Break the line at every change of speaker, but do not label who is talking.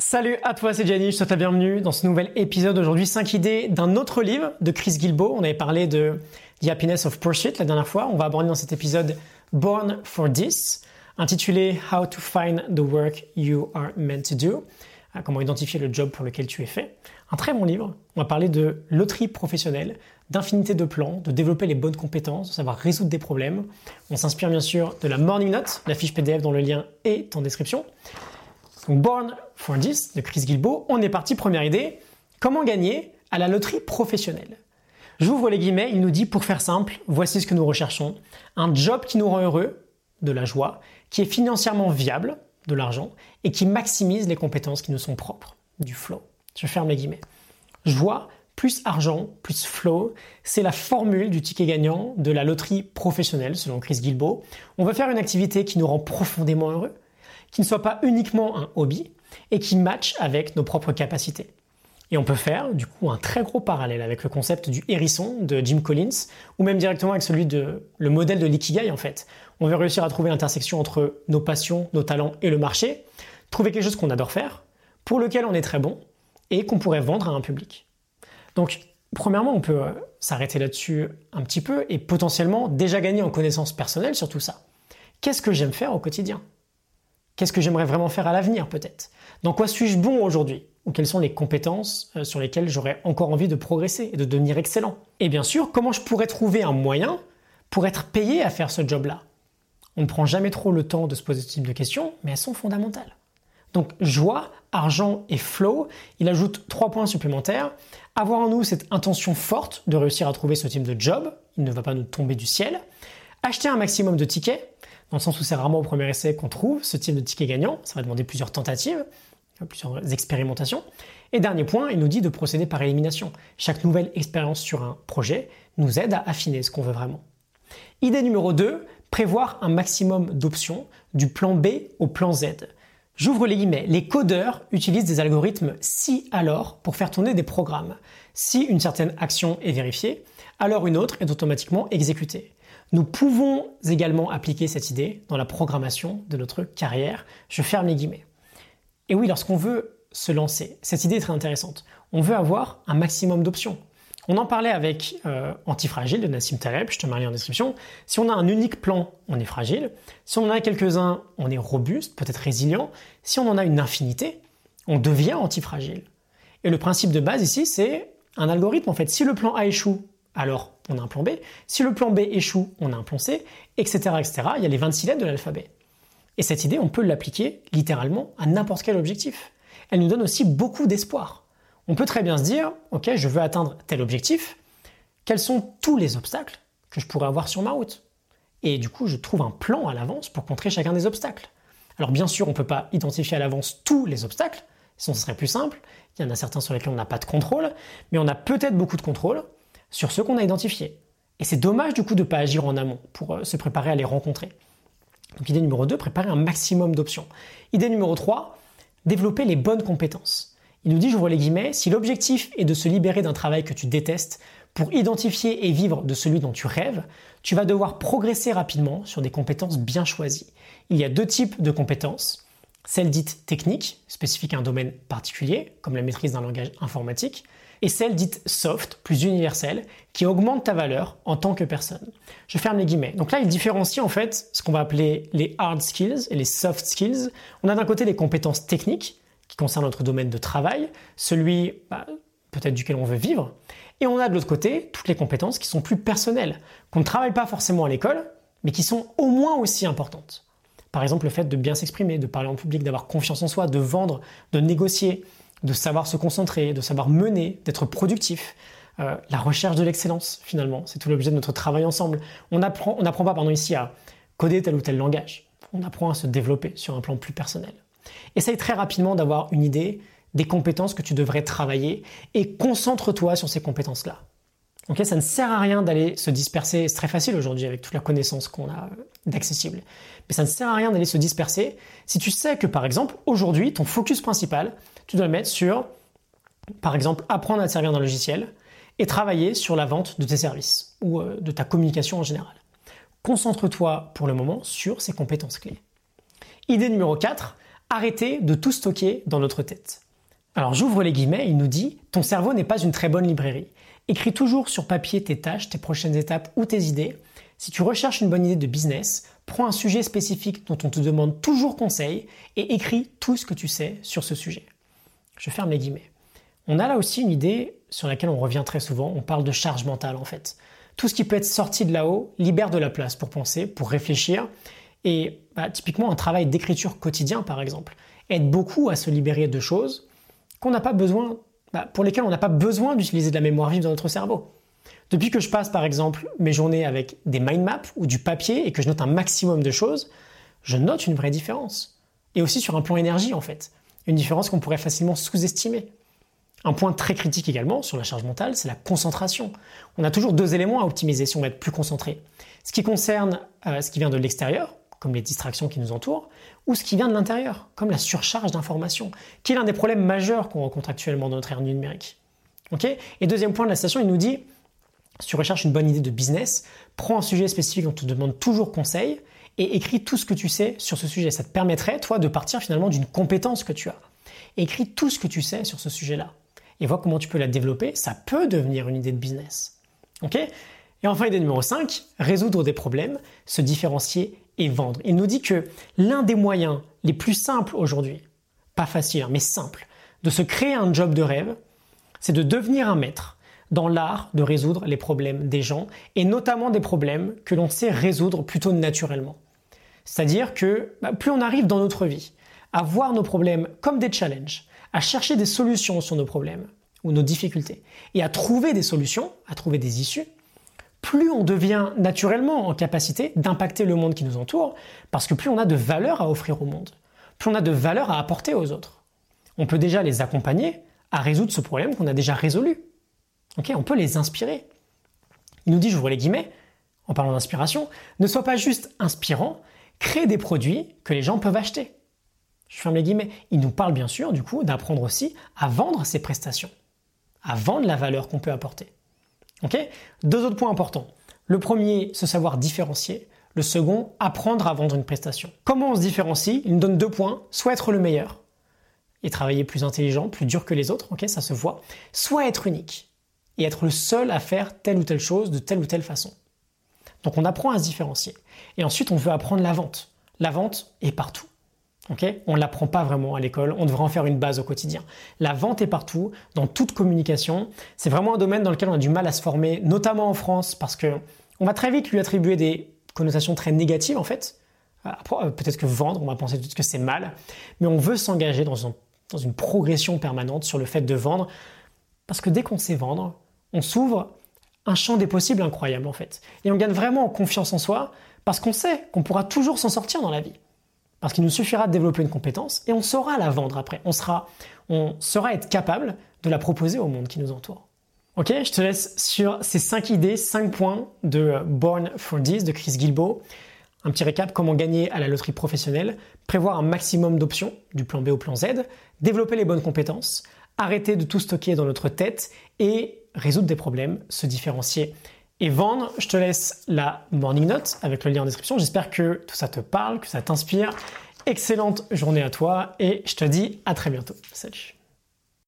Salut à toi, c'est Gianni, je te souhaite la bienvenue dans ce nouvel épisode aujourd'hui. 5 idées d'un autre livre de Chris Gilbo. On avait parlé de The Happiness of Pursuit la dernière fois. On va aborder dans cet épisode Born for This, intitulé How to Find the Work You Are Meant to Do. Euh, comment identifier le job pour lequel tu es fait. Un très bon livre. On va parler de loterie professionnelle, d'infinité de plans, de développer les bonnes compétences, de savoir résoudre des problèmes. On s'inspire bien sûr de la Morning Note, la fiche PDF dont le lien est en description. Born for This de Chris Gilbo, on est parti, première idée, comment gagner à la loterie professionnelle? J'ouvre les guillemets, il nous dit pour faire simple, voici ce que nous recherchons. Un job qui nous rend heureux, de la joie, qui est financièrement viable, de l'argent, et qui maximise les compétences qui nous sont propres, du flow. Je ferme les guillemets. Joie plus argent plus flow, c'est la formule du ticket gagnant de la loterie professionnelle selon Chris Gilbo. On veut faire une activité qui nous rend profondément heureux, qui ne soit pas uniquement un hobby et qui matche avec nos propres capacités. Et on peut faire du coup un très gros parallèle avec le concept du hérisson de Jim Collins ou même directement avec celui de le modèle de l'ikigai en fait. On veut réussir à trouver l'intersection entre nos passions, nos talents et le marché, trouver quelque chose qu'on adore faire, pour lequel on est très bon et qu'on pourrait vendre à un public. Donc premièrement, on peut euh, s'arrêter là-dessus un petit peu et potentiellement déjà gagner en connaissance personnelle sur tout ça. Qu'est-ce que j'aime faire au quotidien? Qu'est-ce que j'aimerais vraiment faire à l'avenir peut-être? Dans quoi suis-je bon aujourd'hui? Ou quelles sont les compétences euh, sur lesquelles j'aurais encore envie de progresser et de devenir excellent? Et bien sûr, comment je pourrais trouver un moyen pour être payé à faire ce job-là? On ne prend jamais trop le temps de se poser ce type de questions, mais elles sont fondamentales. Donc joie, argent et flow, il ajoute trois points supplémentaires. Avoir en nous cette intention forte de réussir à trouver ce type de job, il ne va pas nous tomber du ciel. Acheter un maximum de tickets, dans le sens où c'est rarement au premier essai qu'on trouve ce type de ticket gagnant. Ça va demander plusieurs tentatives, plusieurs expérimentations. Et dernier point, il nous dit de procéder par élimination. Chaque nouvelle expérience sur un projet nous aide à affiner ce qu'on veut vraiment. Idée numéro 2, prévoir un maximum d'options du plan B au plan Z. J'ouvre les guillemets. Les codeurs utilisent des algorithmes si alors pour faire tourner des programmes. Si une certaine action est vérifiée, alors une autre est automatiquement exécutée. Nous pouvons également appliquer cette idée dans la programmation de notre carrière. Je ferme les guillemets. Et oui, lorsqu'on veut se lancer, cette idée est très intéressante. On veut avoir un maximum d'options. On en parlait avec euh, Antifragile de Nassim Taleb, je te mets un lien en description. Si on a un unique plan, on est fragile. Si on en a quelques-uns, on est robuste, peut-être résilient. Si on en a une infinité, on devient antifragile. Et le principe de base ici, c'est un algorithme en fait. Si le plan A échoue, alors on a un plan B. Si le plan B échoue, on a un plan C, etc. etc. Il y a les 26 lettres de l'alphabet. Et cette idée, on peut l'appliquer littéralement à n'importe quel objectif. Elle nous donne aussi beaucoup d'espoir. On peut très bien se dire, ok, je veux atteindre tel objectif, quels sont tous les obstacles que je pourrais avoir sur ma route? Et du coup, je trouve un plan à l'avance pour contrer chacun des obstacles. Alors bien sûr, on ne peut pas identifier à l'avance tous les obstacles, sinon ce serait plus simple. Il y en a certains sur lesquels on n'a pas de contrôle, mais on a peut-être beaucoup de contrôle sur ceux qu'on a identifiés. Et c'est dommage du coup de ne pas agir en amont pour euh, se préparer à les rencontrer. Donc idée numéro 2, préparer un maximum d'options. Idée numéro 3, développer les bonnes compétences. Il nous dit, j'ouvre les guillemets, si l'objectif est de se libérer d'un travail que tu détestes pour identifier et vivre de celui dont tu rêves, tu vas devoir progresser rapidement sur des compétences bien choisies. Il y a deux types de compétences. Celles dites techniques, spécifiques à un domaine particulier, comme la maîtrise d'un langage informatique, et celle dite soft, plus universelle, qui augmente ta valeur en tant que personne. Je ferme les guillemets. Donc là, il différencie en fait ce qu'on va appeler les hard skills et les soft skills. On a d'un côté les compétences techniques qui concernent notre domaine de travail, celui bah, peut-être duquel on veut vivre, et on a de l'autre côté toutes les compétences qui sont plus personnelles, qu'on ne travaille pas forcément à l'école, mais qui sont au moins aussi importantes. Par exemple, le fait de bien s'exprimer, de parler en public, d'avoir confiance en soi, de vendre, de négocier, de savoir se concentrer, de savoir mener, d'être productif. Euh, la recherche de l'excellence, finalement, c'est tout l'objet de notre travail ensemble. On n'apprend on apprend pas, pardon, ici à coder tel ou tel langage. On apprend à se développer sur un plan plus personnel. Essaye très rapidement d'avoir une idée des compétences que tu devrais travailler et concentre-toi sur ces compétences-là. Ok, ça ne sert à rien d'aller se disperser, c'est très facile aujourd'hui avec toute la connaissance qu'on a euh, d'accessible. Mais ça ne sert à rien d'aller se disperser si tu sais que par exemple aujourd'hui ton focus principal, tu dois le mettre sur par exemple apprendre à te servir d'un logiciel et travailler sur la vente de tes services ou euh, de ta communication en général. Concentre-toi pour le moment sur ces compétences clés. Idée numéro 4, Arrêtez de tout stocker dans notre tête. Alors j'ouvre les guillemets, il nous dit Ton cerveau n'est pas une très bonne librairie. Écris toujours sur papier tes tâches, tes prochaines étapes ou tes idées. Si tu recherches une bonne idée de business, prends un sujet spécifique dont on te demande toujours conseil et écris tout ce que tu sais sur ce sujet. Je ferme les guillemets. On a là aussi une idée sur laquelle on revient très souvent, on parle de charge mentale en fait. Tout ce qui peut être sorti de là-haut libère de la place pour penser, pour réfléchir. Et bah, typiquement un travail d'écriture quotidien par exemple aide beaucoup à se libérer de choses qu'on n'a pas besoin, bah, pour lesquelles on n'a pas besoin d'utiliser de la mémoire vive dans notre cerveau. Depuis que je passe par exemple mes journées avec des mind maps ou du papier et que je note un maximum de choses, je note une vraie différence. Et aussi sur un plan énergie en fait. Une différence qu'on pourrait facilement sous-estimer. Un point très critique également sur la charge mentale, c'est la concentration. On a toujours deux éléments à optimiser si on veut être plus concentré. Ce qui concerne euh, ce qui vient de l'extérieur, comme les distractions qui nous entourent, ou ce qui vient de l'intérieur, comme la surcharge d'informations, qui est l'un des problèmes majeurs qu'on rencontre actuellement dans notre ère numérique. et deuxième point de la station, il nous dit, si tu recherches une bonne idée de business, prends un sujet spécifique dont on te demande toujours conseil et écris tout ce que tu sais sur ce sujet. Ça te permettrait, toi, de partir finalement d'une compétence que tu as. Écris tout ce que tu sais sur ce sujet-là et vois comment tu peux la développer. Ça peut devenir une idée de business. Ok? Et enfin, idée numéro 5, résoudre des problèmes, se différencier et vendre. Il nous dit que l'un des moyens les plus simples aujourd'hui, pas facile, hein, mais simple, de se créer un job de rêve, c'est de devenir un maître dans l'art de résoudre les problèmes des gens, et notamment des problèmes que l'on sait résoudre plutôt naturellement. C'est-à-dire que bah, plus on arrive dans notre vie à voir nos problèmes comme des challenges, à chercher des solutions sur nos problèmes ou nos difficultés, et à trouver des solutions, à trouver des issues, plus on devient naturellement en capacité d'impacter le monde qui nous entoure, parce que plus on a de valeur à offrir au monde, plus on a de valeur à apporter aux autres. On peut déjà les accompagner à résoudre ce problème qu'on a déjà résolu. on peut les inspirer. Il nous dit, j'ouvre les guillemets, en parlant d'inspiration, ne sois pas juste inspirant, crée des produits que les gens peuvent acheter. Je ferme les guillemets. Il nous parle bien sûr, du coup, d'apprendre aussi à vendre ses prestations, à vendre la valeur qu'on peut apporter. Deux autres points importants. Le premier, se savoir différencier. Le second, apprendre à vendre une prestation. Comment on se différencie? Il nous donne deux points. Soit être le meilleur et travailler plus intelligent, plus dur que les autres, ça se voit. Soit être unique et être le seul à faire telle ou telle chose de telle ou telle façon. Donc on apprend à se différencier. Et ensuite, on veut apprendre la vente. La vente est partout on ne l'apprend pas vraiment à l'école, on devrait en faire une base au quotidien. La vente est partout, dans toute communication. C'est vraiment un domaine dans lequel on a du mal à se former, notamment en France, parce que on va très vite lui attribuer des connotations très négatives en fait. Euh, peut-être que vendre, on va penser tout que c'est mal, mais on veut s'engager dans, dans une progression permanente sur le fait de vendre, parce que dès qu'on sait vendre, on s'ouvre un champ des possibles incroyable en fait. Et on gagne vraiment en confiance en soi, parce qu'on sait qu'on pourra toujours s'en sortir dans la vie. Parce qu'il nous suffira de développer une compétence et on saura la vendre après. On sera, on saura être capable de la proposer au monde qui nous entoure. Ok, je te laisse sur ces 5 idées, 5 points de Born for This de Chris Gilbo. Un petit récap, comment gagner à la loterie professionnelle, prévoir un maximum d'options, du plan B au plan Z, développer les bonnes compétences, arrêter de tout stocker dans notre tête et résoudre des problèmes, se différencier et vendre. Je te laisse la morning note avec le lien en description. J'espère que tout ça te parle, que ça t'inspire. Excellente journée à toi et je te dis à très bientôt. Salut